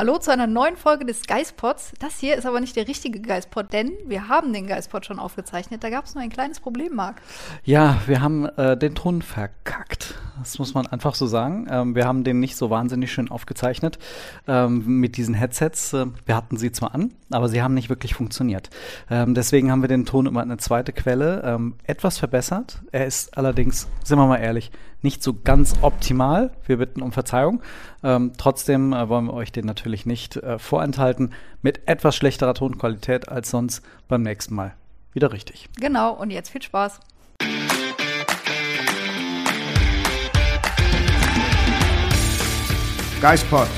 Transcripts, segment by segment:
Hallo zu einer neuen Folge des Geistpods. Das hier ist aber nicht der richtige Geistpod, denn wir haben den Geistpod schon aufgezeichnet. Da gab es nur ein kleines Problem, Marc. Ja, wir haben äh, den Ton verkackt. Das muss man einfach so sagen. Ähm, wir haben den nicht so wahnsinnig schön aufgezeichnet ähm, mit diesen Headsets. Äh, wir hatten sie zwar an, aber sie haben nicht wirklich funktioniert. Ähm, deswegen haben wir den Ton über eine zweite Quelle ähm, etwas verbessert. Er ist allerdings, sind wir mal ehrlich, nicht so ganz optimal. Wir bitten um Verzeihung. Ähm, trotzdem äh, wollen wir euch den natürlich nicht äh, vorenthalten. Mit etwas schlechterer Tonqualität als sonst beim nächsten Mal. Wieder richtig. Genau, und jetzt viel Spaß. Geistpod,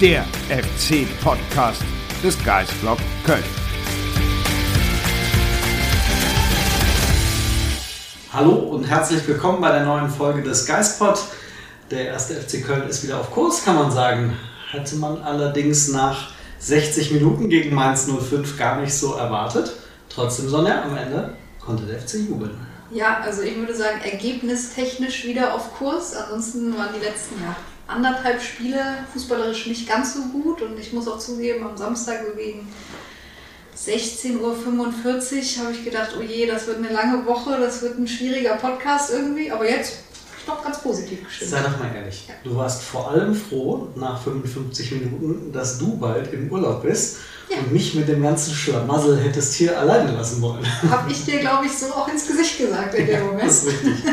der FC-Podcast des Geistblog Köln. Hallo und herzlich willkommen bei der neuen Folge des Geistpod. Der erste FC Köln ist wieder auf Kurs, kann man sagen. Hätte man allerdings nach 60 Minuten gegen Mainz 05 gar nicht so erwartet. Trotzdem, Sonja, am Ende konnte der FC jubeln. Ja, also ich würde sagen, ergebnistechnisch wieder auf Kurs. Ansonsten waren die letzten ja, anderthalb Spiele fußballerisch nicht ganz so gut. Und ich muss auch zugeben, am Samstag gegen 16.45 Uhr habe ich gedacht, oh je, das wird eine lange Woche, das wird ein schwieriger Podcast irgendwie. Aber jetzt doch ganz positiv gestimmt. Sei doch mal ehrlich, ja. du warst vor allem froh nach 55 Minuten, dass du bald im Urlaub bist ja. und mich mit dem ganzen Schlamassel hättest hier alleine lassen wollen. Habe ich dir, glaube ich, so auch ins Gesicht gesagt in dem Moment. das ist richtig.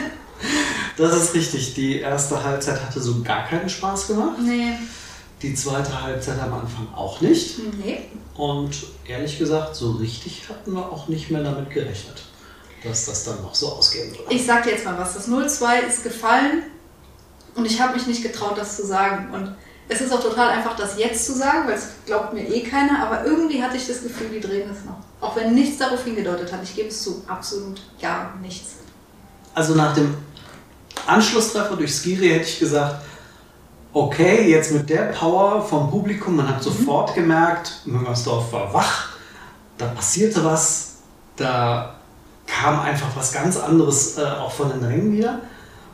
Das ist richtig. Die erste Halbzeit hatte so gar keinen Spaß gemacht. Nee. Die zweite Halbzeit am Anfang auch nicht. Nee. Und ehrlich gesagt, so richtig hatten wir auch nicht mehr damit gerechnet, dass das dann noch so ausgehen würde. Ich sag dir jetzt mal was. Das 0-2 ist gefallen und ich habe mich nicht getraut, das zu sagen. Und es ist auch total einfach, das jetzt zu sagen, weil es glaubt mir eh keiner. Aber irgendwie hatte ich das Gefühl, die drehen es noch. Auch wenn nichts darauf hingedeutet hat. Ich gebe es zu, absolut gar nichts. Also nach dem Anschlusstreffer durch Skiri hätte ich gesagt, okay, jetzt mit der Power vom Publikum, man hat sofort mhm. gemerkt, Müngersdorf war wach, da passierte was, da kam einfach was ganz anderes äh, auch von den Rängen wieder.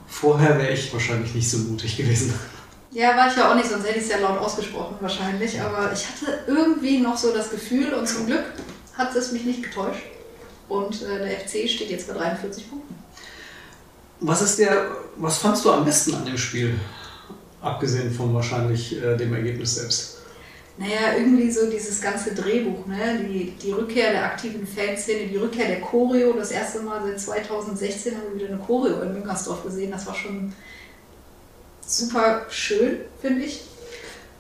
Vorher wäre ich wahrscheinlich nicht so mutig gewesen. Ja, war ich ja auch nicht, sonst hätte ich es ja laut ausgesprochen wahrscheinlich. Aber ich hatte irgendwie noch so das Gefühl und zum Glück hat es mich nicht getäuscht. Und äh, der FC steht jetzt bei 43 Punkten. Was ist der, was fandst du am besten an dem Spiel? Abgesehen von wahrscheinlich äh, dem Ergebnis selbst. Naja, irgendwie so dieses ganze Drehbuch, ne? die, die Rückkehr der aktiven Fanszene, die Rückkehr der Choreo. Das erste Mal seit 2016 haben wir wieder eine Choreo in Müngersdorf gesehen. Das war schon super schön, finde ich.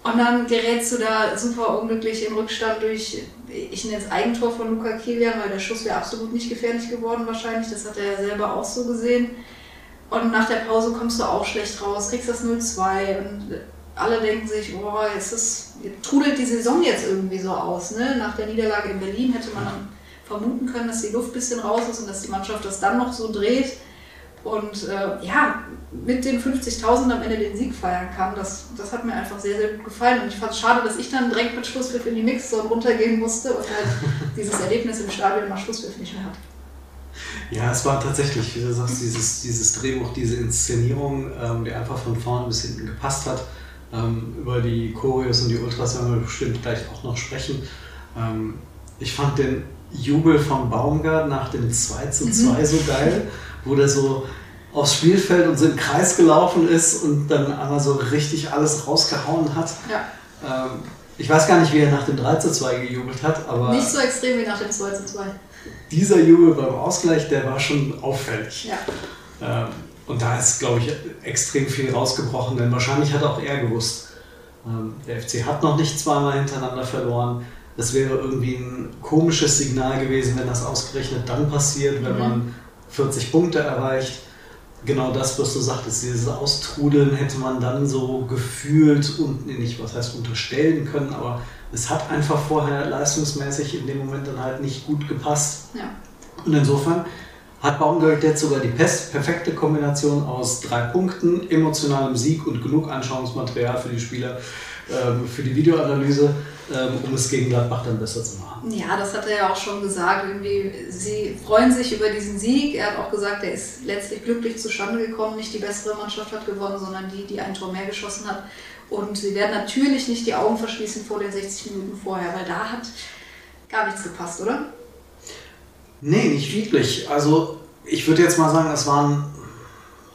Und dann gerätst du da super unglücklich in Rückstand durch, ich nenne es Eigentor von Luca Kilian, weil der Schuss wäre absolut nicht gefährlich geworden wahrscheinlich. Das hat er ja selber auch so gesehen. Und nach der Pause kommst du auch schlecht raus, kriegst das 0-2 und alle denken sich, boah, jetzt ist, trudelt die Saison jetzt irgendwie so aus. Ne? Nach der Niederlage in Berlin hätte man dann vermuten können, dass die Luft ein bisschen raus ist und dass die Mannschaft das dann noch so dreht. Und äh, ja, mit den 50.000 am Ende den Sieg feiern kann, das, das hat mir einfach sehr, sehr gut gefallen. Und ich fand es schade, dass ich dann direkt mit Schlusspfiff in die Mixzone runtergehen musste und halt dieses Erlebnis im Stadion mal Schlusspfiff nicht mehr hatte. Ja, es war tatsächlich, wie du sagst, dieses, dieses Drehbuch, diese Inszenierung, ähm, die einfach von vorne bis hinten gepasst hat. Ähm, über die Choreos und die Ultras werden wir bestimmt gleich auch noch sprechen. Ähm, ich fand den Jubel von Baumgart nach dem 2 zu 2 mhm. so geil, wo der so aufs Spielfeld und so im Kreis gelaufen ist und dann einmal so richtig alles rausgehauen hat. Ja. Ähm, ich weiß gar nicht, wie er nach dem 3 zu 2 gejubelt hat, aber. Nicht so extrem wie nach dem 2 zu 2 dieser Jubel beim Ausgleich, der war schon auffällig. Ja. Ähm, und da ist, glaube ich, extrem viel rausgebrochen, denn wahrscheinlich hat auch er gewusst, ähm, der FC hat noch nicht zweimal hintereinander verloren. Es wäre irgendwie ein komisches Signal gewesen, wenn das ausgerechnet dann passiert, wenn mhm. man 40 Punkte erreicht. Genau das, was du sagtest, dieses Austrudeln hätte man dann so gefühlt und nicht, was heißt unterstellen können, aber es hat einfach vorher leistungsmäßig in dem Moment dann halt nicht gut gepasst. Ja. Und insofern hat Baumgart jetzt sogar die perfekte Kombination aus drei Punkten, emotionalem Sieg und genug Anschauungsmaterial für die Spieler, ähm, für die Videoanalyse, ähm, um es gegen Gladbach dann besser zu machen. Ja, das hat er ja auch schon gesagt. Irgendwie, sie freuen sich über diesen Sieg. Er hat auch gesagt, er ist letztlich glücklich zustande gekommen. Nicht die bessere Mannschaft hat gewonnen, sondern die, die ein Tor mehr geschossen hat. Und sie werden natürlich nicht die Augen verschließen vor den 60 Minuten vorher, weil da hat gar nichts gepasst, oder? Nee, nicht wirklich. Also ich würde jetzt mal sagen, es waren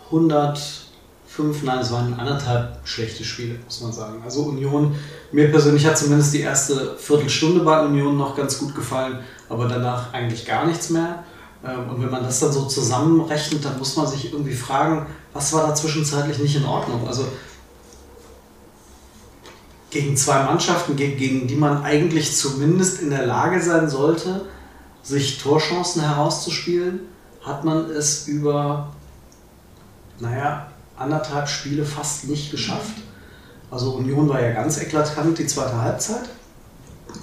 105, nein, es waren anderthalb schlechte Spiele, muss man sagen. Also Union, mir persönlich hat zumindest die erste Viertelstunde bei Union noch ganz gut gefallen, aber danach eigentlich gar nichts mehr. Ähm, und wenn man das dann so zusammenrechnet, dann muss man sich irgendwie fragen, was war da zwischenzeitlich nicht in Ordnung? Also gegen zwei Mannschaften, gegen die man eigentlich zumindest in der Lage sein sollte, sich Torchancen herauszuspielen, hat man es über, naja, anderthalb Spiele fast nicht geschafft. Also Union war ja ganz eklatant die zweite Halbzeit.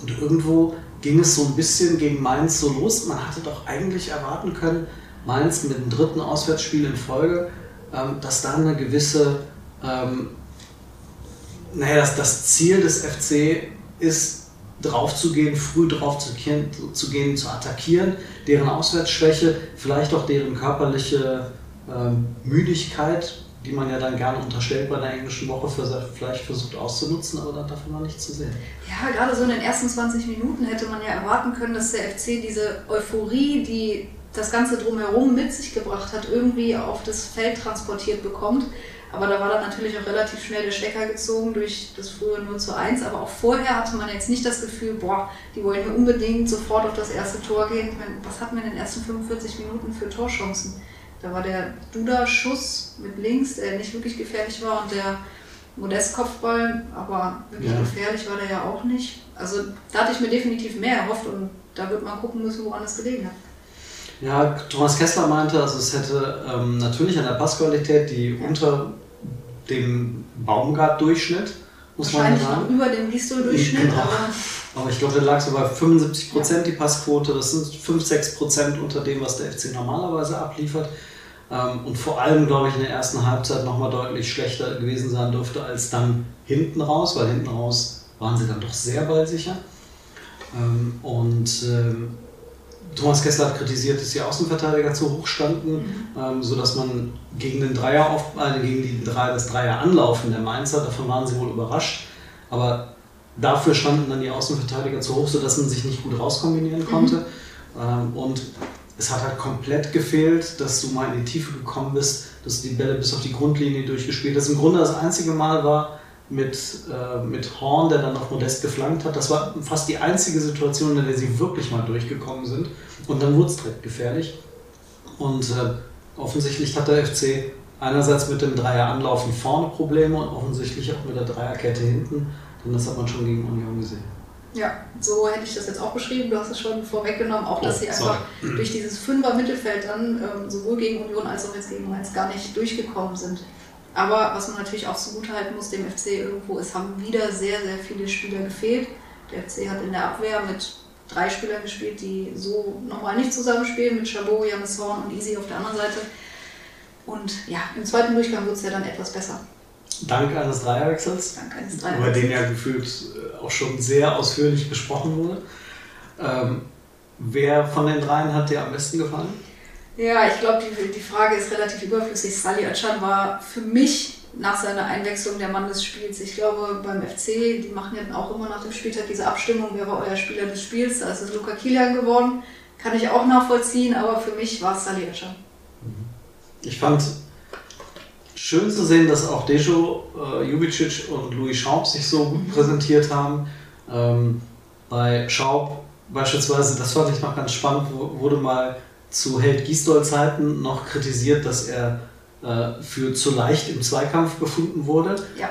Und irgendwo ging es so ein bisschen gegen Mainz so los. Man hatte doch eigentlich erwarten können, Mainz mit dem dritten Auswärtsspiel in Folge, ähm, dass da eine gewisse, ähm, naja, das, das Ziel des FC ist, drauf zu gehen, früh drauf zu gehen, zu, gehen, zu attackieren, deren Auswärtsschwäche, vielleicht auch deren körperliche ähm, Müdigkeit, die man ja dann gerne unterstellt bei der englischen Woche, für, vielleicht versucht auszunutzen, aber dann davon war nichts zu sehen. Ja, gerade so in den ersten 20 Minuten hätte man ja erwarten können, dass der FC diese Euphorie, die das Ganze drumherum mit sich gebracht hat, irgendwie auf das Feld transportiert bekommt. Aber da war dann natürlich auch relativ schnell der Stecker gezogen durch das frühe 0 zu 1. Aber auch vorher hatte man jetzt nicht das Gefühl, boah, die wollen hier unbedingt sofort auf das erste Tor gehen. Ich meine, was hatten wir in den ersten 45 Minuten für Torchancen? Da war der Duda-Schuss mit links, der nicht wirklich gefährlich war, und der Modest-Kopfball, aber wirklich ja. gefährlich war der ja auch nicht. Also da hatte ich mir definitiv mehr erhofft und da wird man gucken müssen, woran es gelegen hat. Ja, Thomas Kessler meinte, also es hätte ähm, natürlich an der Passqualität, die ja. unter dem Baumgart-Durchschnitt, muss man sagen. über dem Gistol-Durchschnitt. Genau. Aber, aber ich glaube, da lag so bei 75 Prozent ja. die Passquote. Das sind 5, 6 Prozent unter dem, was der FC normalerweise abliefert. Ähm, und vor allem, glaube ich, in der ersten Halbzeit nochmal deutlich schlechter gewesen sein dürfte als dann hinten raus, weil hinten raus waren sie dann doch sehr ballsicher. Ähm, und ähm, Thomas Kessler hat kritisiert, dass die Außenverteidiger zu hoch standen, mhm. ähm, sodass man gegen, den Dreier auf, äh, gegen die Dreier, das Dreier anlaufen der Mainzer, davon waren sie wohl überrascht. Aber dafür standen dann die Außenverteidiger zu hoch, sodass man sich nicht gut rauskombinieren konnte. Mhm. Ähm, und es hat halt komplett gefehlt, dass du mal in die Tiefe gekommen bist, dass du die Bälle bis auf die Grundlinie durchgespielt hast. Im Grunde das einzige Mal war, mit, äh, mit Horn, der dann auf Modest geflankt hat. Das war fast die einzige Situation, in der sie wirklich mal durchgekommen sind. Und dann wurde es direkt gefährlich. Und äh, offensichtlich hat der FC einerseits mit dem Dreier Anlaufen vorne Probleme und offensichtlich auch mit der Dreierkette hinten. Denn das hat man schon gegen Union gesehen. Ja, so hätte ich das jetzt auch beschrieben. Du hast es schon vorweggenommen, auch dass oh, sie einfach durch dieses Fünfer-Mittelfeld dann ähm, sowohl gegen Union als auch jetzt gegen Mainz gar nicht durchgekommen sind. Aber was man natürlich auch zugutehalten muss, dem FC irgendwo, es haben wieder sehr, sehr viele Spieler gefehlt. Der FC hat in der Abwehr mit drei Spielern gespielt, die so nochmal nicht zusammenspielen, mit Chabot, Janis Horn und Easy auf der anderen Seite. Und ja, im zweiten Durchgang wird es ja dann etwas besser. Dank eines Dreierwechsels, Dank eines Dreierwechsels. über den ja gefühlt äh, auch schon sehr ausführlich gesprochen wurde. Ähm, wer von den dreien hat dir am besten gefallen? Ja, ich glaube, die, die Frage ist relativ überflüssig. Sali Özcan war für mich nach seiner Einwechslung der Mann des Spiels. Ich glaube, beim FC, die machen ja auch immer nach dem Spieltag diese Abstimmung, wer war euer Spieler des Spiels. Da ist es Luca Kilian geworden. Kann ich auch nachvollziehen, aber für mich war es Sali Özcan. Mhm. Ich fand schön zu sehen, dass auch Dejo, äh, Jubicic und Louis Schaub sich so gut präsentiert haben. Ähm, bei Schaub beispielsweise, das fand ich noch ganz spannend, wurde mal zu Held Gisdol Zeiten noch kritisiert, dass er äh, für zu leicht im Zweikampf befunden wurde. Ja.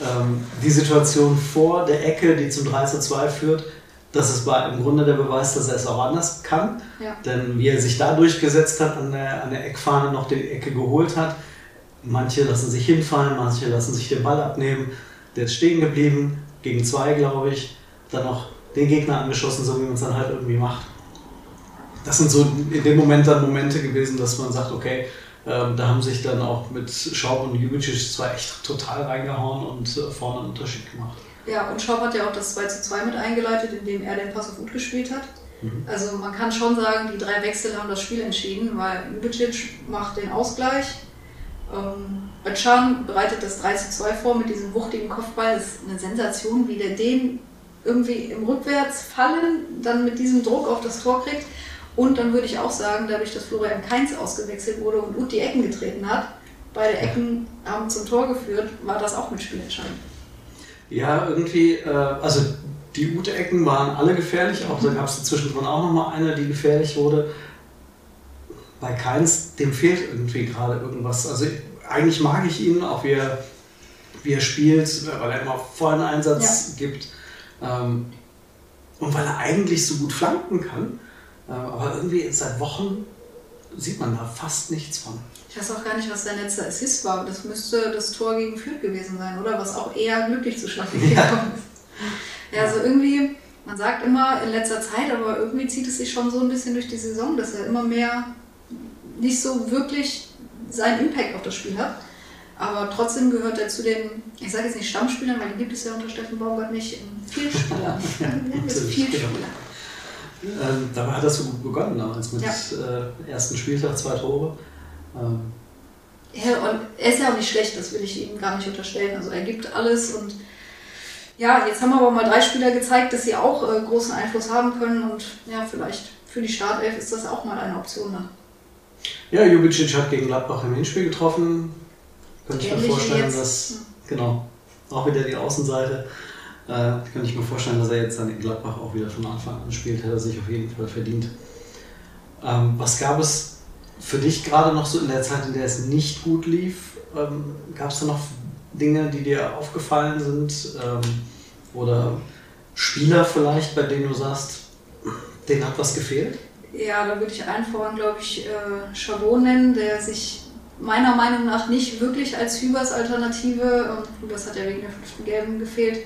Ähm, die Situation vor der Ecke, die zum 3 zu 2 führt, das war im Grunde der Beweis, dass er es auch anders kann. Ja. Denn wie er sich da durchgesetzt hat, an der, an der Eckfahne noch die Ecke geholt hat, manche lassen sich hinfallen, manche lassen sich den Ball abnehmen. Der ist stehen geblieben, gegen zwei, glaube ich. Dann noch den Gegner angeschossen, so wie man es dann halt irgendwie macht. Das sind so in dem Moment dann Momente gewesen, dass man sagt, okay, ähm, da haben sich dann auch mit Schaub und Jubicic zwar echt total reingehauen und äh, vorne einen Unterschied gemacht. Ja, und Schaub hat ja auch das 2 zu 2 mit eingeleitet, indem er den Pass auf gut gespielt hat. Mhm. Also man kann schon sagen, die drei Wechsel haben das Spiel entschieden, weil Jubicic macht den Ausgleich. Ähm, Özcan bereitet das 3 zu 2 vor mit diesem wuchtigen Kopfball. Das ist eine Sensation, wie der den irgendwie im Rückwärtsfallen dann mit diesem Druck auf das Tor kriegt. Und dann würde ich auch sagen, dadurch, dass Florian Kainz ausgewechselt wurde und Uth die Ecken getreten hat, beide Ecken haben zum Tor geführt, war das auch mit Spielentscheidung. Ja, irgendwie, äh, also die Ute-Ecken waren alle gefährlich, auch da gab es zwischendrin auch nochmal eine, die gefährlich wurde. Bei Keins, dem fehlt irgendwie gerade irgendwas. Also eigentlich mag ich ihn, auch wie er, wie er spielt, weil er immer vollen Einsatz ja. gibt. Ähm, und weil er eigentlich so gut flanken kann. Äh, aber irgendwie seit Wochen sieht man da fast nichts von. Ich weiß auch gar nicht, was sein letzter Assist war. Das müsste das Tor gegen Fürth gewesen sein, oder? Was auch eher glücklich zu schaffen ja. ist. Ja, also irgendwie, man sagt immer in letzter Zeit, aber irgendwie zieht es sich schon so ein bisschen durch die Saison, dass er immer mehr nicht so wirklich seinen Impact auf das Spiel hat. Aber trotzdem gehört er zu den, ich sage jetzt nicht Stammspielern, weil die gibt es ja unter Steffen Baumgart nicht, Vielspielern. ja, Vielspieler. Ähm, dabei hat das so gut begonnen damals mit ja. äh, ersten Spieltag, zwei Tore. Ähm. Ja, und er ist ja auch nicht schlecht, das will ich ihm gar nicht unterstellen. Also er gibt alles und ja, jetzt haben wir aber mal drei Spieler gezeigt, dass sie auch äh, großen Einfluss haben können und ja, vielleicht für die Startelf ist das auch mal eine Option. Ne? Ja, Jubicic hat gegen Gladbach im Hinspiel getroffen. Könnte ich mir vorstellen, dass, genau, auch wieder die Außenseite. Äh, könnte ich mir vorstellen, dass er jetzt dann in Gladbach auch wieder von Anfang an spielt, hätte er sich auf jeden Fall verdient. Ähm, was gab es für dich gerade noch so in der Zeit, in der es nicht gut lief? Ähm, gab es da noch Dinge, die dir aufgefallen sind? Ähm, oder Spieler vielleicht, bei denen du sagst, denen hat was gefehlt? Ja, da würde ich allen glaube ich, äh, Chabot nennen, der sich meiner Meinung nach nicht wirklich als Hübers Alternative, und Hübers hat ja wegen der fünften Gelben gefehlt,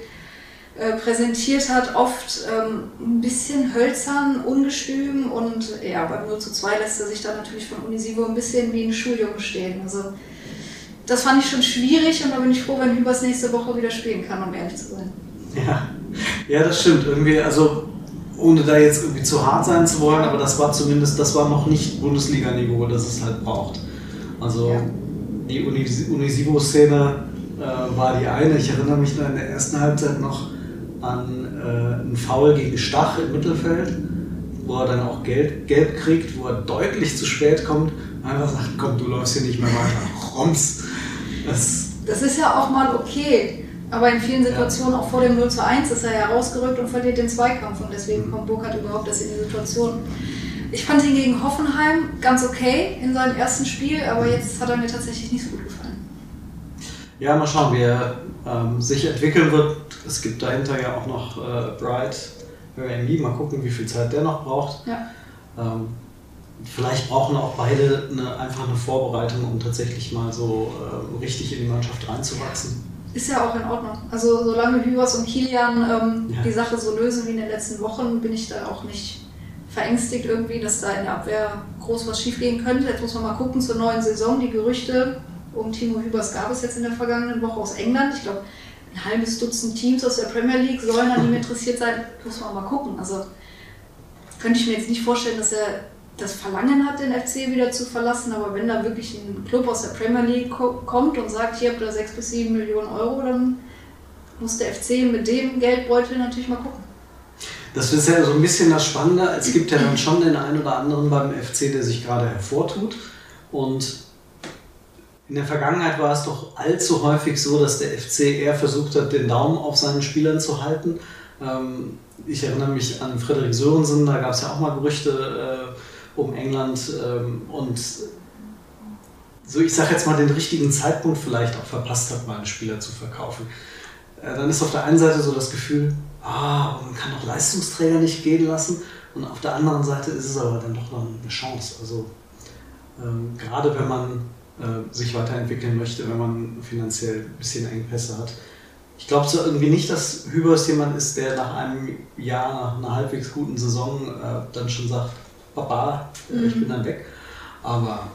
äh, präsentiert hat, oft ähm, ein bisschen hölzern, ungestüm und ja, beim 0 zu 2 lässt er sich dann natürlich von Unisivo ein bisschen wie ein Schuljunge stehen. Also das fand ich schon schwierig und da bin ich froh, wenn Hübers nächste Woche wieder spielen kann, um ehrlich zu sein. Ja, ja das stimmt. Irgendwie, also ohne da jetzt irgendwie zu hart sein zu wollen, aber das war zumindest, das war noch nicht Bundesliga-Niveau, das es halt braucht. Also ja. die Unisivo-Szene äh, war die eine. Ich erinnere mich nur in der ersten Halbzeit noch an äh, einen Foul gegen Stach im Mittelfeld, wo er dann auch gelb, gelb kriegt, wo er deutlich zu spät kommt und einfach sagt, komm, du läufst hier nicht mehr weiter. Roms. Das, das ist ja auch mal okay. Aber in vielen Situationen, ja. auch vor dem 0 zu 1, ist er ja rausgerückt und verliert den Zweikampf. Und deswegen mhm. kommt Burkhardt überhaupt erst in die Situation. Ich fand ihn gegen Hoffenheim ganz okay in seinem ersten Spiel, aber jetzt hat er mir tatsächlich nicht so gut gefallen. Ja, mal schauen, wie er ähm, sich entwickeln wird. Es gibt dahinter ja auch noch äh, Bright, Amy. Mal gucken, wie viel Zeit der noch braucht. Ja. Ähm, vielleicht brauchen auch beide eine, einfach eine Vorbereitung, um tatsächlich mal so äh, richtig in die Mannschaft reinzuwachsen. Ist ja auch in Ordnung. Also solange Hübers und Kilian ähm, ja. die Sache so lösen wie in den letzten Wochen, bin ich da auch nicht verängstigt irgendwie, dass da in der Abwehr groß was schiefgehen könnte. Jetzt muss man mal gucken zur neuen Saison. Die Gerüchte um Timo Hübers gab es jetzt in der vergangenen Woche aus England. Ich glaube, ein halbes Dutzend Teams aus der Premier League sollen an ihm interessiert sein. Muss man mal gucken. Also könnte ich mir jetzt nicht vorstellen, dass er das Verlangen hat, den FC wieder zu verlassen, aber wenn da wirklich ein Club aus der Premier League kommt und sagt, hier habt ihr 6 bis 7 Millionen Euro, dann muss der FC mit dem Geldbeutel natürlich mal gucken. Das ist ja so ein bisschen das Spannende. Es gibt ja dann schon den einen oder anderen beim FC, der sich gerade hervortut. Und in der Vergangenheit war es doch allzu häufig so, dass der FC eher versucht hat, den Daumen auf seinen Spielern zu halten. Ähm, ich erinnere mich an Frederik Sörensen, da gab es ja auch mal Gerüchte äh, um England. Ähm, und so, ich sage jetzt mal, den richtigen Zeitpunkt vielleicht auch verpasst hat, mal einen Spieler zu verkaufen. Äh, dann ist auf der einen Seite so das Gefühl, ah, man kann doch Leistungsträger nicht gehen lassen. Und auf der anderen Seite ist es aber dann doch noch eine Chance. Also ähm, gerade wenn man äh, sich weiterentwickeln möchte, wenn man finanziell ein bisschen Engpässe hat. Ich glaube so irgendwie nicht, dass Hübers jemand ist, der nach einem Jahr, nach einer halbwegs guten Saison äh, dann schon sagt, Papa, äh, ich bin dann weg. Aber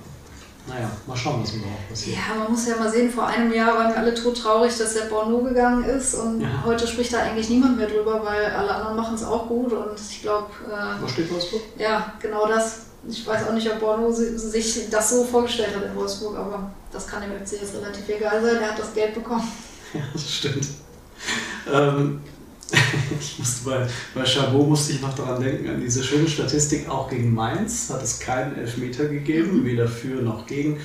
naja, mal schauen, was überhaupt passiert. Ja, man muss ja mal sehen, vor einem Jahr waren wir alle todtraurig, dass der Borno gegangen ist und Ja. heute spricht da eigentlich niemand mehr drüber, weil alle anderen machen es auch gut und ich glaube, äh, steht Wolfsburg? ja, genau das. Ich weiß auch nicht, ob Borno si- sich das so vorgestellt hat in Wolfsburg, aber das kann dem FC jetzt relativ egal sein. Er hat das Geld bekommen. Ja, das stimmt. Ähm, ich musste bei, bei Chabot musste ich noch daran denken, an diese schöne Statistik, auch gegen Mainz hat es keinen Elfmeter gegeben, weder für noch gegen.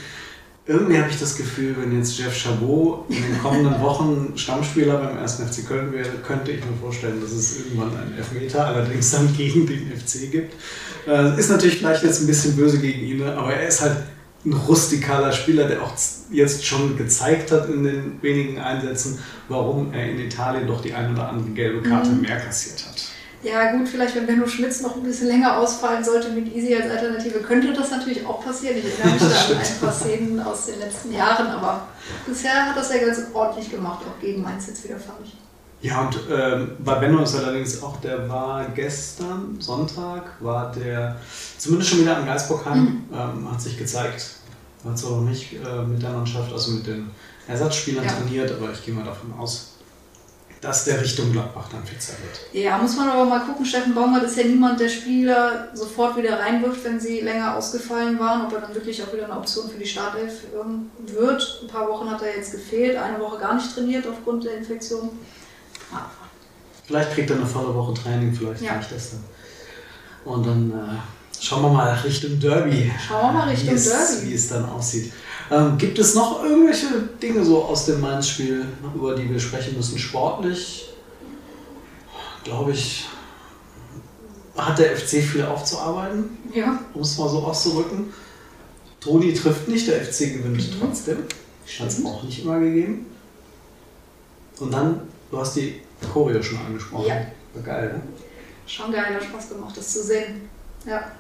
Irgendwie habe ich das Gefühl, wenn jetzt Jeff Chabot in den kommenden Wochen Stammspieler beim 1. FC Köln wäre, könnte ich mir vorstellen, dass es irgendwann einen Elfmeter, allerdings dann gegen den FC gibt. Äh, ist natürlich vielleicht jetzt ein bisschen böse gegen ihn, ne? aber er ist halt ein rustikaler Spieler, der auch jetzt schon gezeigt hat in den wenigen Einsätzen, warum er in Italien doch die ein oder andere gelbe Karte Mhm. mehr kassiert hat. Ja gut, vielleicht wenn Benno Schmitz noch ein bisschen länger ausfallen sollte mit Easy als Alternative, könnte das natürlich auch passieren. Ich erinnere mich da an ein paar Szenen aus den letzten Jahren, aber bisher hat das ja ganz ordentlich gemacht, auch gegen Mainz jetzt wieder, fand ich. Ja, und ähm, bei Benno ist allerdings auch, der war gestern, Sonntag, war der zumindest schon wieder am Geisbockheim, ähm, hat sich gezeigt. Hat zwar noch nicht äh, mit der Mannschaft, also mit den Ersatzspielern Ja. trainiert, aber ich gehe mal davon aus, dass der Richtung Gladbach dann fixer wird. Ja, muss man aber mal gucken. Steffen Baumgart ist ja niemand, der Spieler sofort wieder reinwirft, wenn sie länger ausgefallen waren, ob er dann wirklich auch wieder eine Option für die Startelf ähm, wird. Ein paar Wochen hat er jetzt gefehlt, eine Woche gar nicht trainiert aufgrund der Infektion. Ah, Vielleicht kriegt er eine volle Woche Training, vielleicht Ja. reicht das dann. Und dann äh, schauen wir mal Richtung Derby. Schauen wir mal Richtung wie es, Derby. Wie es dann aussieht. Ähm, gibt es noch irgendwelche Dinge so aus dem Mainz-Spiel, über die wir sprechen müssen? Sportlich, glaube ich, hat der FC viel aufzuarbeiten, Ja, um es mal so auszudrücken. Toni trifft nicht, der FC gewinnt Mhm. trotzdem. Hat es auch nicht immer gegeben. Und dann, du hast die Choreo schon angesprochen. Ja. War geil, ne? Schon geil, hat Spaß gemacht, das zu sehen. Ja.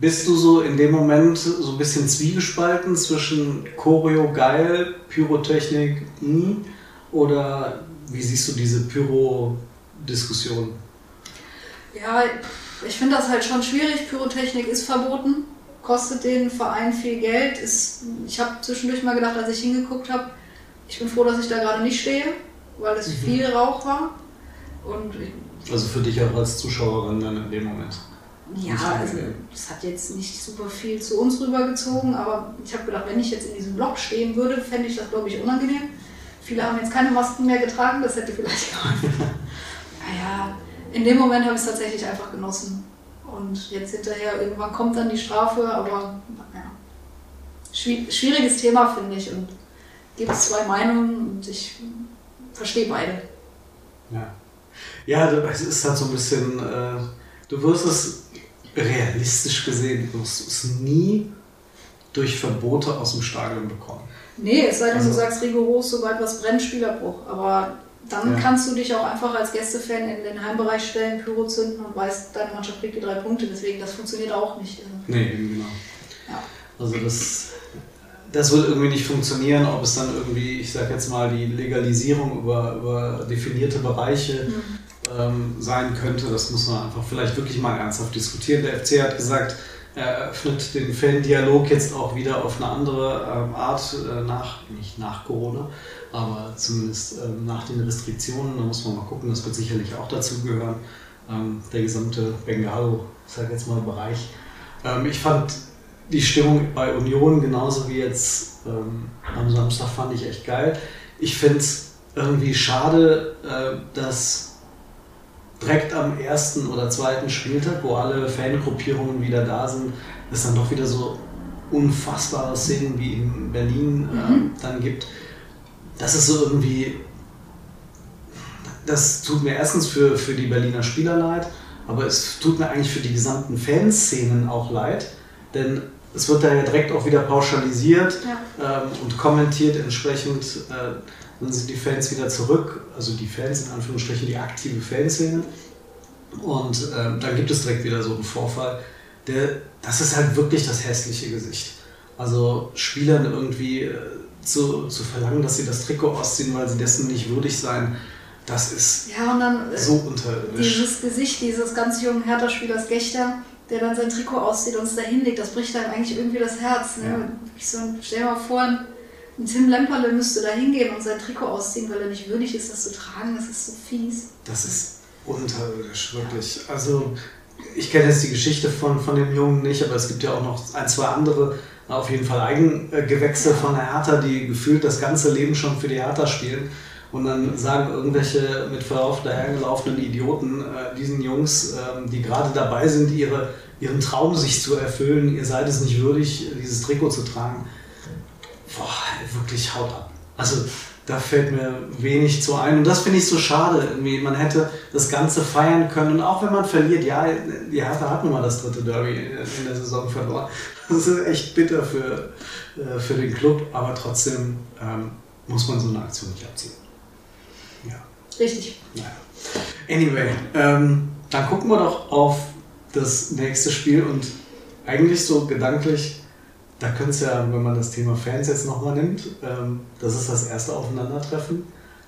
Bist du so in dem Moment so ein bisschen zwiegespalten zwischen Choreo geil, Pyrotechnik, hm, oder wie siehst du diese Pyro-Diskussion? Ja, ich finde das halt schon schwierig. Pyrotechnik ist verboten, kostet den Verein viel Geld. Ist, ich habe zwischendurch mal gedacht, als ich hingeguckt habe, ich bin froh, dass ich da gerade nicht stehe, weil es viel Rauch war. Und Also für dich auch als Zuschauerin dann in dem Moment. Ja, also, das hat jetzt nicht super viel zu uns rübergezogen, aber ich habe gedacht, wenn ich jetzt in diesem Block stehen würde, fände ich das, glaube ich, unangenehm. Viele haben jetzt keine Masken mehr getragen, das hätte vielleicht geholfen. naja, in dem Moment habe ich es tatsächlich einfach genossen. Und jetzt hinterher, irgendwann kommt dann die Strafe, aber naja, schwi- schwieriges Thema, finde ich. Und gibt es zwei Meinungen und ich verstehe beide. Ja. Ja, es ist halt so ein bisschen, äh, du wirst es realistisch gesehen, wirst du es nie durch Verbote aus dem Stadion bekommen. Nee, es sei denn, du Also- sagst rigoros, sobald was brennt, Spielerbruch. Aber dann Ja. kannst du dich auch einfach als Gästefan in den Heimbereich stellen, Pyro zünden und weißt, deine Mannschaft kriegt die drei Punkte. Deswegen, das funktioniert auch nicht. Also, Nee, eben genau. Ja. Also das, das wird irgendwie nicht funktionieren, ob es dann irgendwie, ich sag jetzt mal, die Legalisierung über, über definierte Bereiche ähm, sein könnte. Das muss man einfach vielleicht wirklich mal ernsthaft diskutieren. Der FC hat gesagt, er öffnet den Fan-Dialog jetzt auch wieder auf eine andere ähm, Art äh, nach, nicht nach Corona, aber zumindest ähm, nach den Restriktionen. Da muss man mal gucken, das wird sicherlich auch dazu gehören. Ähm, der gesamte Bengalo, ich sag jetzt mal, Bereich. Ähm, ich fand die Stimmung bei Union genauso wie jetzt ähm, am Samstag fand ich echt geil. Ich finde es irgendwie schade, äh, dass direkt am ersten oder zweiten Spieltag, wo alle Fangruppierungen wieder da sind, es dann doch wieder so unfassbare Szenen wie in Berlin ähm, dann gibt. Das ist so irgendwie, das tut mir erstens für, für die Berliner Spieler leid, aber es tut mir eigentlich für die gesamten Fanszenen auch leid, denn es wird da ja direkt auch wieder pauschalisiert Ja. ähm, und kommentiert entsprechend. Äh, dann sind die Fans wieder zurück, also die Fans in Anführungsstrichen, die aktive Fanszene. Und ähm, dann gibt es direkt wieder so einen Vorfall. Der, das ist halt wirklich das hässliche Gesicht. Also Spielern irgendwie äh, zu, zu verlangen, dass sie das Trikot ausziehen, weil sie dessen nicht würdig seien, Das ist Ja, und dann äh, so unterirdisch. dieses Gesicht dieses ganz jungen Hertha-Spielers Gechter, der dann sein Trikot auszieht und es da hinlegt, das bricht einem eigentlich irgendwie das Herz. Ne? Ja. Ich so, stell dir mal vor, ein ein Tim Lemperle müsste da hingehen und sein Trikot ausziehen, weil er nicht würdig ist, das zu tragen. Das ist so fies. Das ist unterirdisch, wirklich. Also, ich kenne jetzt die Geschichte von, von dem Jungen nicht, aber es gibt ja auch noch ein, zwei andere, auf jeden Fall Eigengewächse von der Hertha, die gefühlt das ganze Leben schon für die Hertha spielen. Und dann sagen irgendwelche mit Verlauf dahergelaufenen Idioten äh, diesen Jungs, ähm, die gerade dabei sind, ihre, ihren Traum sich zu erfüllen, ihr seid es nicht würdig, dieses Trikot zu tragen. Boah, wirklich haut ab. Also da fällt mir wenig zu ein. Und das finde ich so schade. Irgendwie. Man hätte das Ganze feiern können. Und auch wenn man verliert, ja, die Hertha hat nun mal das dritte Derby in der Saison verloren. Das ist echt bitter für, äh, für den Club, aber trotzdem ähm, muss man so eine Aktion nicht abziehen. Ja. Richtig. Naja. Anyway, ähm, dann gucken wir doch auf das nächste Spiel und eigentlich so gedanklich, da könnte es ja, wenn man das Thema Fans jetzt nochmal nimmt, ähm, das ist das erste Aufeinandertreffen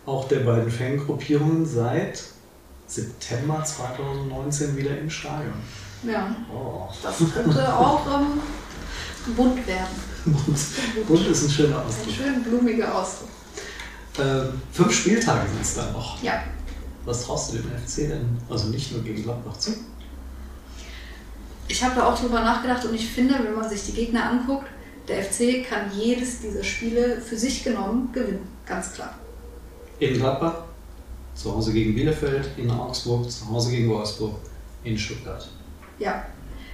auch der beiden Fangruppierungen seit September 2019 wieder im Stadion. Ja, Oh. das könnte auch ähm, bunt werden. Bunt, bunt ist ein schöner Ein Ausdruck. schön blumiger Ausdruck. Ähm, fünf Spieltage sind es dann noch. Ja, Was traust du dem FC denn? Also nicht nur gegen Gladbach zu? Ich habe da auch drüber nachgedacht und ich finde, wenn man sich die Gegner anguckt, der FC kann jedes dieser Spiele für sich genommen gewinnen. Ganz klar. In Gladbach, zu Hause gegen Bielefeld, in Augsburg, zu Hause gegen Wolfsburg, in Stuttgart. Ja,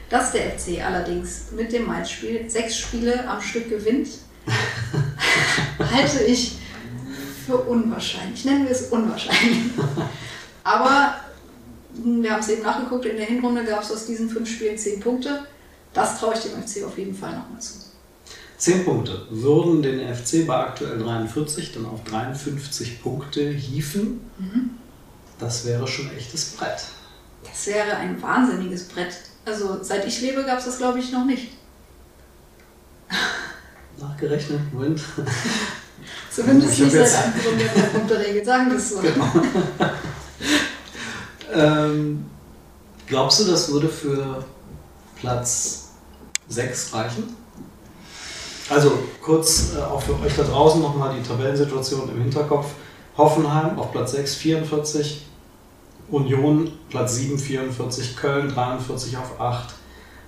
dass der FC allerdings mit dem Mainz-Spiel sechs Spiele am Stück gewinnt, halte ich für unwahrscheinlich. Nennen wir es unwahrscheinlich. Aber wir haben es eben nachgeguckt, in der Hinrunde gab es aus diesen fünf Spielen zehn Punkte. Das traue ich dem FC auf jeden Fall nochmal zu. Zehn Punkte würden den FC bei aktuell 43 dann auf 53 Punkte hieven. Das wäre schon echtes Brett. Das wäre ein wahnsinniges Brett. Also seit ich lebe gab es das, glaube ich, noch nicht. Nachgerechnet, Moment. Zumindest Ich nicht seit Anbeginn der Punkteregel, sagen wir es so. Ähm, glaubst du, das würde für Platz 6 reichen? Also kurz äh, auch für euch da draußen nochmal die Tabellensituation im Hinterkopf. Hoffenheim auf Platz 6, 44. Union Platz 7, 44. Köln 43 auf 8.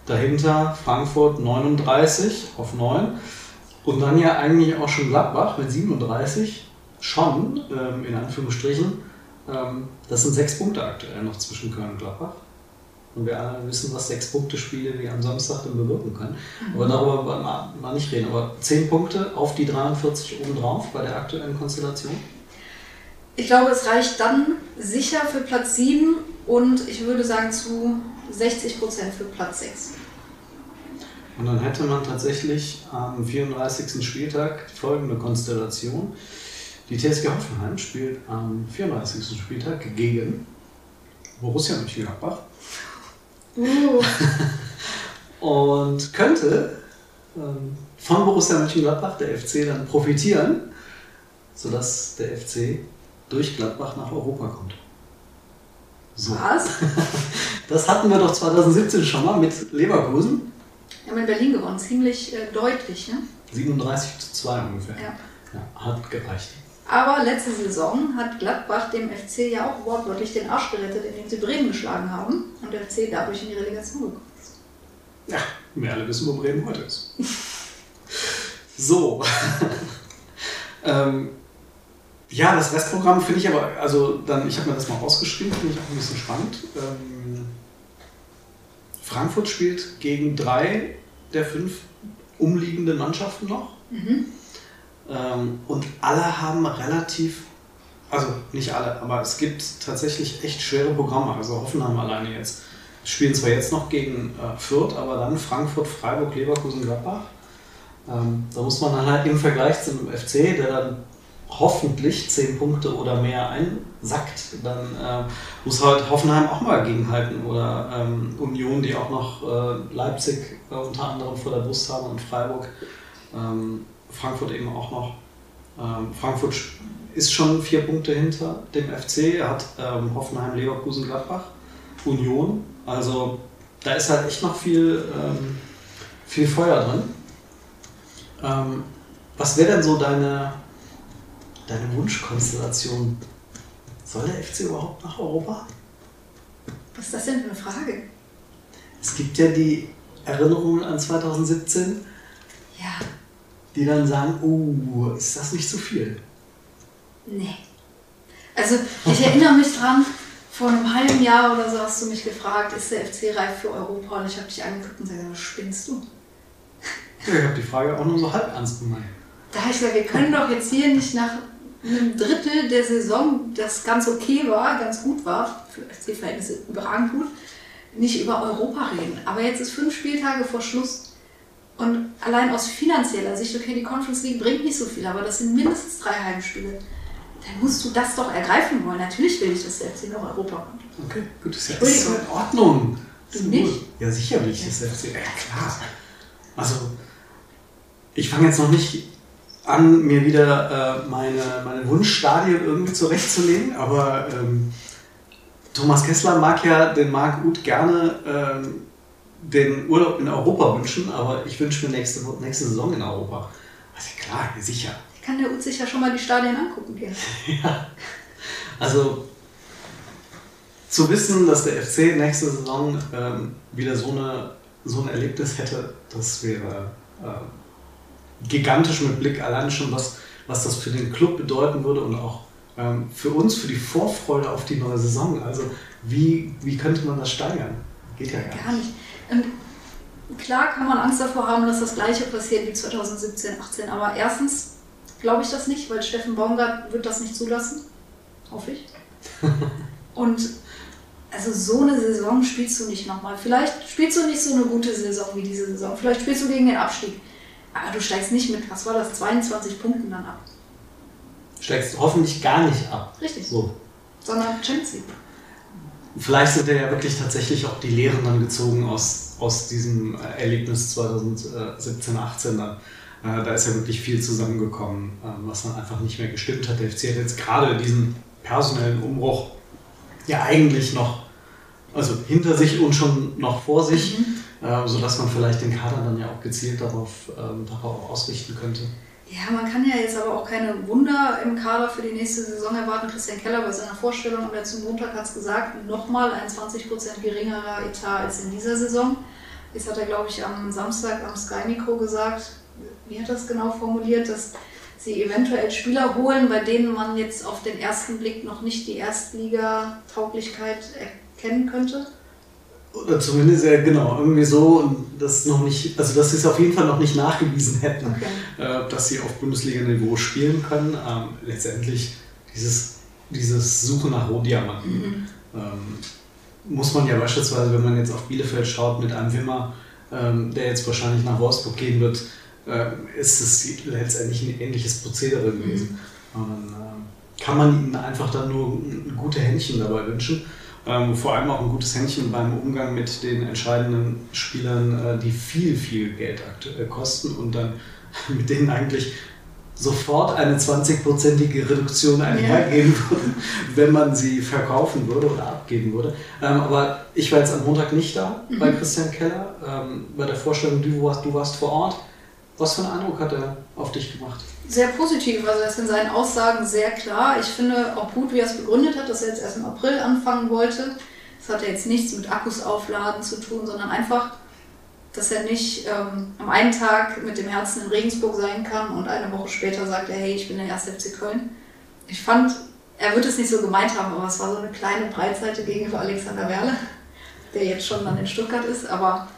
Dahinter Frankfurt 39 auf 9. Und dann ja eigentlich auch schon Gladbach mit 37. Schon, ähm, in Anführungsstrichen. Ähm, das sind sechs Punkte aktuell noch zwischen Köln und Gladbach. Und wir alle wissen, was sechs Punkte Spiele wie am Samstag dann bewirken können. Aber darüber wollen wir mal nicht reden. Aber zehn Punkte auf die 43 obendrauf bei der aktuellen Konstellation. Ich glaube, es reicht dann sicher für Platz 7 und ich würde sagen zu 60 Prozent für Platz 6. Und dann hätte man tatsächlich am 34. Spieltag folgende Konstellation. Die TSG Hoffenheim spielt am 34. Spieltag gegen Borussia Mönchengladbach Uh, und könnte ähm, von Borussia Mönchengladbach der FC dann profitieren, sodass der FC durch Gladbach nach Europa kommt. So. was? Das hatten wir doch 2017 schon mal mit Leverkusen. Wir haben in Berlin gewonnen, ziemlich äh, deutlich. Ne? 37 zu 2 ungefähr. Ja. Ja, hat gereicht. Aber letzte Saison hat Gladbach dem FC ja auch wortwörtlich den Arsch gerettet, indem sie Bremen geschlagen haben und der FC dadurch in die Relegation gekommen ist. Ja, wir alle wissen, wo Bremen heute ist. so. ähm, ja, das Restprogramm finde ich aber, also dann, ich habe mir das mal rausgeschrieben, finde ich auch ein bisschen spannend. Ähm, Frankfurt spielt gegen drei der fünf umliegenden Mannschaften noch. Ähm, und alle haben relativ, also nicht alle, aber es gibt tatsächlich echt schwere Programme. Also Hoffenheim alleine jetzt. Spielen zwar jetzt noch gegen äh, Fürth, aber dann Frankfurt, Freiburg, Leverkusen, Gladbach. Ähm, da muss man dann halt im Vergleich zum FC, der dann hoffentlich 10 Punkte oder mehr einsackt, dann äh, muss halt Hoffenheim auch mal gegenhalten oder ähm, Union, die auch noch äh, Leipzig äh, unter anderem vor der Brust haben und Freiburg. Ähm, Frankfurt eben auch noch. Ähm, Frankfurt ist schon vier Punkte hinter dem FC. Er hat ähm, Hoffenheim, Leverkusen, Gladbach, Union. Also da ist halt echt noch viel, ähm, viel Feuer drin. Ähm, was wäre denn so deine, deine Wunschkonstellation? Soll der FC überhaupt nach Europa? Was ist das denn für eine Frage? Es gibt ja die Erinnerungen an 2017, Ja, die dann sagen, oh, ist das nicht zu viel? nee. Also ich erinnere mich dran, vor einem halben Jahr oder so hast du mich gefragt, ist der FC reif für Europa? Und ich habe dich angeguckt und gesagt, was spinnst du? Ja, ich habe die Frage auch nur so halb ernst gemeint. Da habe ich gesagt, wir können doch jetzt hier nicht nach einem Drittel der Saison, das ganz okay war, ganz gut war, für FC-Verhältnisse überragend gut, nicht über Europa reden. Aber jetzt ist fünf Spieltage vor Schluss und allein aus finanzieller Sicht, okay, die Conference League bringt nicht so viel, aber das sind mindestens drei Heimspiele. Dann musst du das doch ergreifen wollen. Natürlich will ich, dass der FC nach Europa kommt. Okay, gut, das ist ja ist in Ordnung. Du Ist nicht? gut. Ja, sicher will ich das FC. Ja, klar. Also, ich fange jetzt noch nicht an, mir wieder äh, meine, meine Wunschstadien irgendwie zurechtzulegen, aber ähm, Thomas Kessler mag ja den Marc Uth gerne ähm, den Urlaub in Europa wünschen, aber ich wünsche mir nächste, nächste Saison in Europa. Also klar, ja, sicher. Kann der Ut sich ja schon mal die Stadien angucken gehen. Also zu wissen, dass der FC nächste Saison ähm, wieder so, eine, so ein Erlebnis hätte, das wäre ähm, gigantisch mit Blick allein schon, was, was das für den Club bedeuten würde und auch ähm, für uns, für die Vorfreude auf die neue Saison. Also wie, wie könnte man das steigern? Geht ja gar Gar nicht. Und klar kann man Angst davor haben, dass das gleiche passiert wie 2017, 18. Aber erstens glaube ich das nicht, weil Steffen Baumgart wird das nicht zulassen. Hoffe ich. Und also so eine Saison spielst du nicht nochmal. Vielleicht spielst du nicht so eine gute Saison wie diese Saison. Vielleicht spielst du gegen den Abstieg. Aber du steigst nicht mit, was war das, 22 Punkten dann ab. Steigst hoffentlich gar nicht ab. Richtig. So. Sondern Champions League. Vielleicht sind ja wirklich tatsächlich auch die Lehren dann gezogen aus, aus diesem Erlebnis 2017, 18 dann. Äh, Da ist ja wirklich viel zusammengekommen, ähm, was dann einfach nicht mehr gestimmt hat. Der FC hat jetzt gerade diesen personellen Umbruch ja eigentlich noch, also hinter sich und schon noch vor sich, äh, sodass man vielleicht den Kader dann ja auch gezielt darauf, ähm, darauf ausrichten könnte. Ja, man kann ja jetzt aber auch keine Wunder im Kader für die nächste Saison erwarten. Christian Keller bei seiner Vorstellung am letzten Montag hat es gesagt, nochmal ein 20% geringerer Etat als in dieser Saison. Jetzt hat er, glaube ich, am Samstag am Sky Mikro gesagt, wie hat das genau formuliert, dass sie eventuell Spieler holen, bei denen man jetzt auf den ersten Blick noch nicht die Erstliga-Tauglichkeit erkennen könnte. Oder zumindest, ja genau, irgendwie so, und das noch nicht, also dass sie es auf jeden Fall noch nicht nachgewiesen hätten, Okay. äh, dass sie auf Bundesliga-Niveau spielen können. Ähm, letztendlich dieses, dieses Suchen nach Rohdiamanten ähm, muss man ja beispielsweise, wenn man jetzt auf Bielefeld schaut, mit einem Wimmer, ähm, der jetzt wahrscheinlich nach Wolfsburg gehen wird, äh, ist es letztendlich ein ähnliches Prozedere gewesen. Und dann ähm, kann man ihnen einfach dann nur ein- gute Händchen dabei wünschen. Ähm, vor allem auch ein gutes Händchen beim Umgang mit den entscheidenden Spielern, äh, die viel, viel Geld aktuell kosten und dann mit denen eigentlich sofort eine 20-prozentige Reduktion einhergehen würde, wenn man sie verkaufen würde oder abgeben würde. Ähm, aber ich war jetzt am Montag nicht da bei Christian Keller, ähm, bei der Vorstellung, du warst, du warst vor Ort. Was für einen Eindruck hat er auf dich gemacht? Sehr positiv, also er ist in seinen Aussagen sehr klar. Ich finde auch gut, wie er es begründet hat, dass er jetzt erst im April anfangen wollte. Das hat jetzt nichts mit Akkus aufladen zu tun, sondern einfach, dass er nicht ähm, am einen Tag mit dem Herzen in Regensburg sein kann und eine Woche später sagt er, hey, ich bin der erste FC Köln. Ich fand, er wird es nicht so gemeint haben, aber es war so eine kleine Breitseite gegenüber Alexander Werle, der jetzt schon dann in Stuttgart ist, aber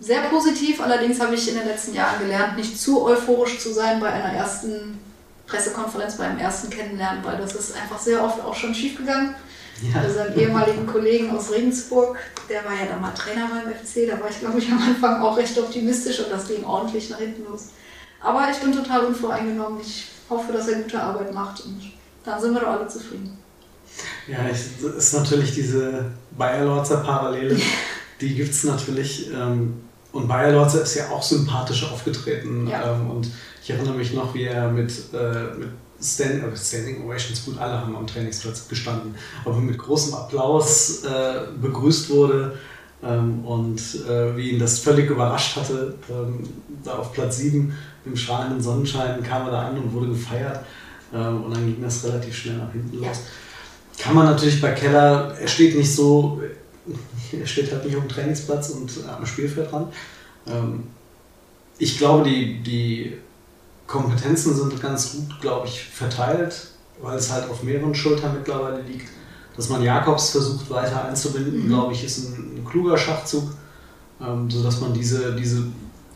sehr positiv, allerdings habe ich in den letzten Jahren gelernt, nicht zu euphorisch zu sein bei einer ersten Pressekonferenz, beim ersten Kennenlernen, weil das ist einfach sehr oft auch schon schiefgegangen. Ja. Also seinen ehemaligen Kollegen aus Regensburg, der war ja dann mal Trainer beim FC, da war ich glaube ich am Anfang auch recht optimistisch und das ging ordentlich nach hinten los. Aber ich bin total unvoreingenommen. Ich hoffe, dass er gute Arbeit macht und dann sind wir doch alle zufrieden. Ja, ich, das ist natürlich diese Bayer-Lorzer Parallele, die gibt es natürlich. Ähm, und Bayer-Lorzer ist ja auch sympathisch aufgetreten. Ja. Ähm, und ich erinnere mich noch, wie er mit, äh, mit Stand, äh, Standing Ovations, gut, alle haben am Trainingsplatz gestanden, aber mit großem Applaus äh, begrüßt wurde ähm, und äh, wie ihn das völlig überrascht hatte. Ähm, da auf Platz 7 im strahlenden Sonnenschein kam er da an und wurde gefeiert ähm, und dann ging das relativ schnell nach hinten los. Kann man natürlich bei Keller, er steht nicht so, er steht halt nicht auf dem Trainingsplatz und am Spielfeld dran. Ähm, ich glaube, die, die Kompetenzen sind ganz gut, glaube ich, verteilt, weil es halt auf mehreren Schultern mittlerweile liegt. Dass man Jakobs versucht weiter einzubinden, mhm. glaube ich, ist ein, ein kluger Schachzug, ähm, sodass man diese, diese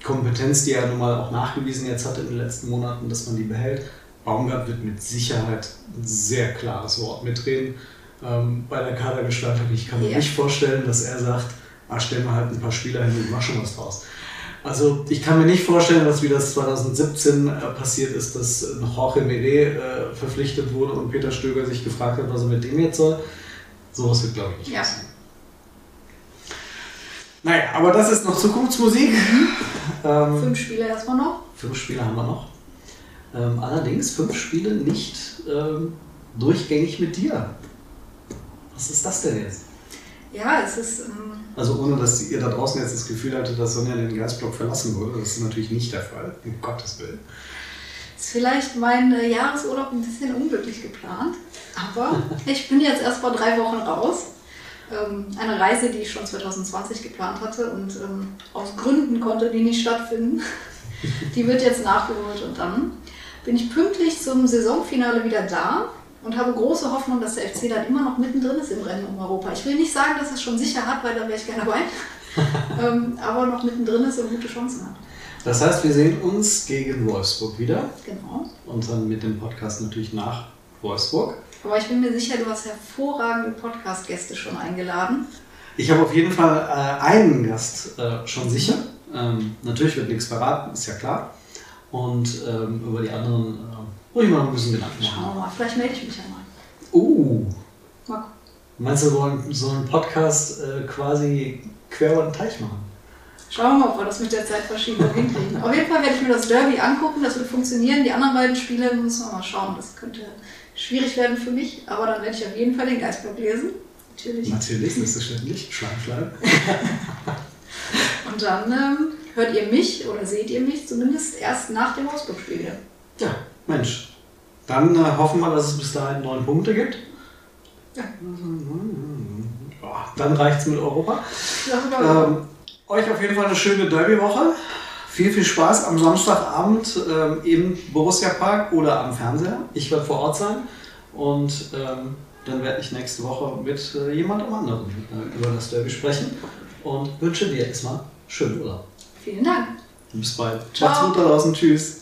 Kompetenz, die er nun mal auch nachgewiesen jetzt hat in den letzten Monaten, dass man die behält. Baumgart wird mit Sicherheit ein sehr klares Wort mitreden ähm, bei der Kadergestaltung. Ich kann mir ja. nicht vorstellen, dass er sagt, ah, stellen wir halt ein paar Spieler hin und mach schon was draus. Also ich kann mir nicht vorstellen, dass wie das 2017 äh, passiert ist, dass äh, Jorge Meret äh, verpflichtet wurde und Peter Stöger sich gefragt hat, was er mit dem jetzt soll. Sowas wird, glaube ich, nicht ja. passieren. Naja, aber das ist noch Zukunftsmusik. Mhm. Ähm, fünf Spiele erstmal noch. Fünf Spiele haben wir noch. Ähm, allerdings fünf Spiele nicht ähm, durchgängig mit dir. Was ist das denn jetzt? Ja, es ist. Ähm also ohne, dass ihr da draußen jetzt das Gefühl hattet, dass Sonja den Geistblock verlassen wurde. Das ist natürlich nicht der Fall, um Gottes Willen. Ist vielleicht mein äh, Jahresurlaub ein bisschen unglücklich geplant, aber ich bin jetzt erst vor drei Wochen raus. Ähm, eine Reise, die ich schon 2020 geplant hatte und ähm, aus Gründen konnte die nicht stattfinden. die wird jetzt nachgeholt und dann bin ich pünktlich zum Saisonfinale wieder da und habe große Hoffnung, dass der FC dann immer noch mittendrin ist im Rennen um Europa. Ich will nicht sagen, dass es schon sicher hat, weil da wäre ich gerne dabei, ähm, aber noch mittendrin ist und gute Chancen hat. Das heißt, wir sehen uns gegen Wolfsburg wieder. Genau. Und dann mit dem Podcast natürlich nach Wolfsburg. Aber ich bin mir sicher, du hast hervorragende Podcast-Gäste schon eingeladen. Ich habe auf jeden Fall äh, einen Gast äh, schon sicher. Ähm, natürlich wird nichts verraten, ist ja klar. Und ähm, über die anderen äh, ich mal ein bisschen Gedanken machen. Schauen wir mal, vielleicht melde ich mich ja mal. Oh. Mal Meinst du, wir wollen so einen Podcast äh, quasi quer über den Teich machen? Schauen wir mal, ob wir das mit der Zeitverschiebung hinkriegen. Auf jeden Fall werde ich mir das Derby angucken, das wird funktionieren. Die anderen beiden Spiele müssen wir mal schauen. Das könnte schwierig werden für mich, aber dann werde ich auf jeden Fall den Geistblock lesen. Natürlich. Natürlich, selbstverständlich. Schleim, Schleim. Und dann ähm, hört ihr mich oder seht ihr mich zumindest erst nach dem Wolfsburg-Spiel wieder. Ja, Mensch, dann äh, hoffen wir, dass es bis dahin neun Punkte gibt. Ja. dann reicht es mit Europa. Ähm, euch auf jeden Fall eine schöne Derby-Woche. Viel, viel Spaß am Samstagabend ähm, im Borussia Park oder am Fernseher. Ich werde vor Ort sein und ähm, dann werde ich nächste Woche mit äh, jemandem anderen äh, über das Derby sprechen und wünsche dir erstmal schönen Urlaub. Vielen Dank. Bis bald. Ciao. Macht's gut da draußen. Tschüss.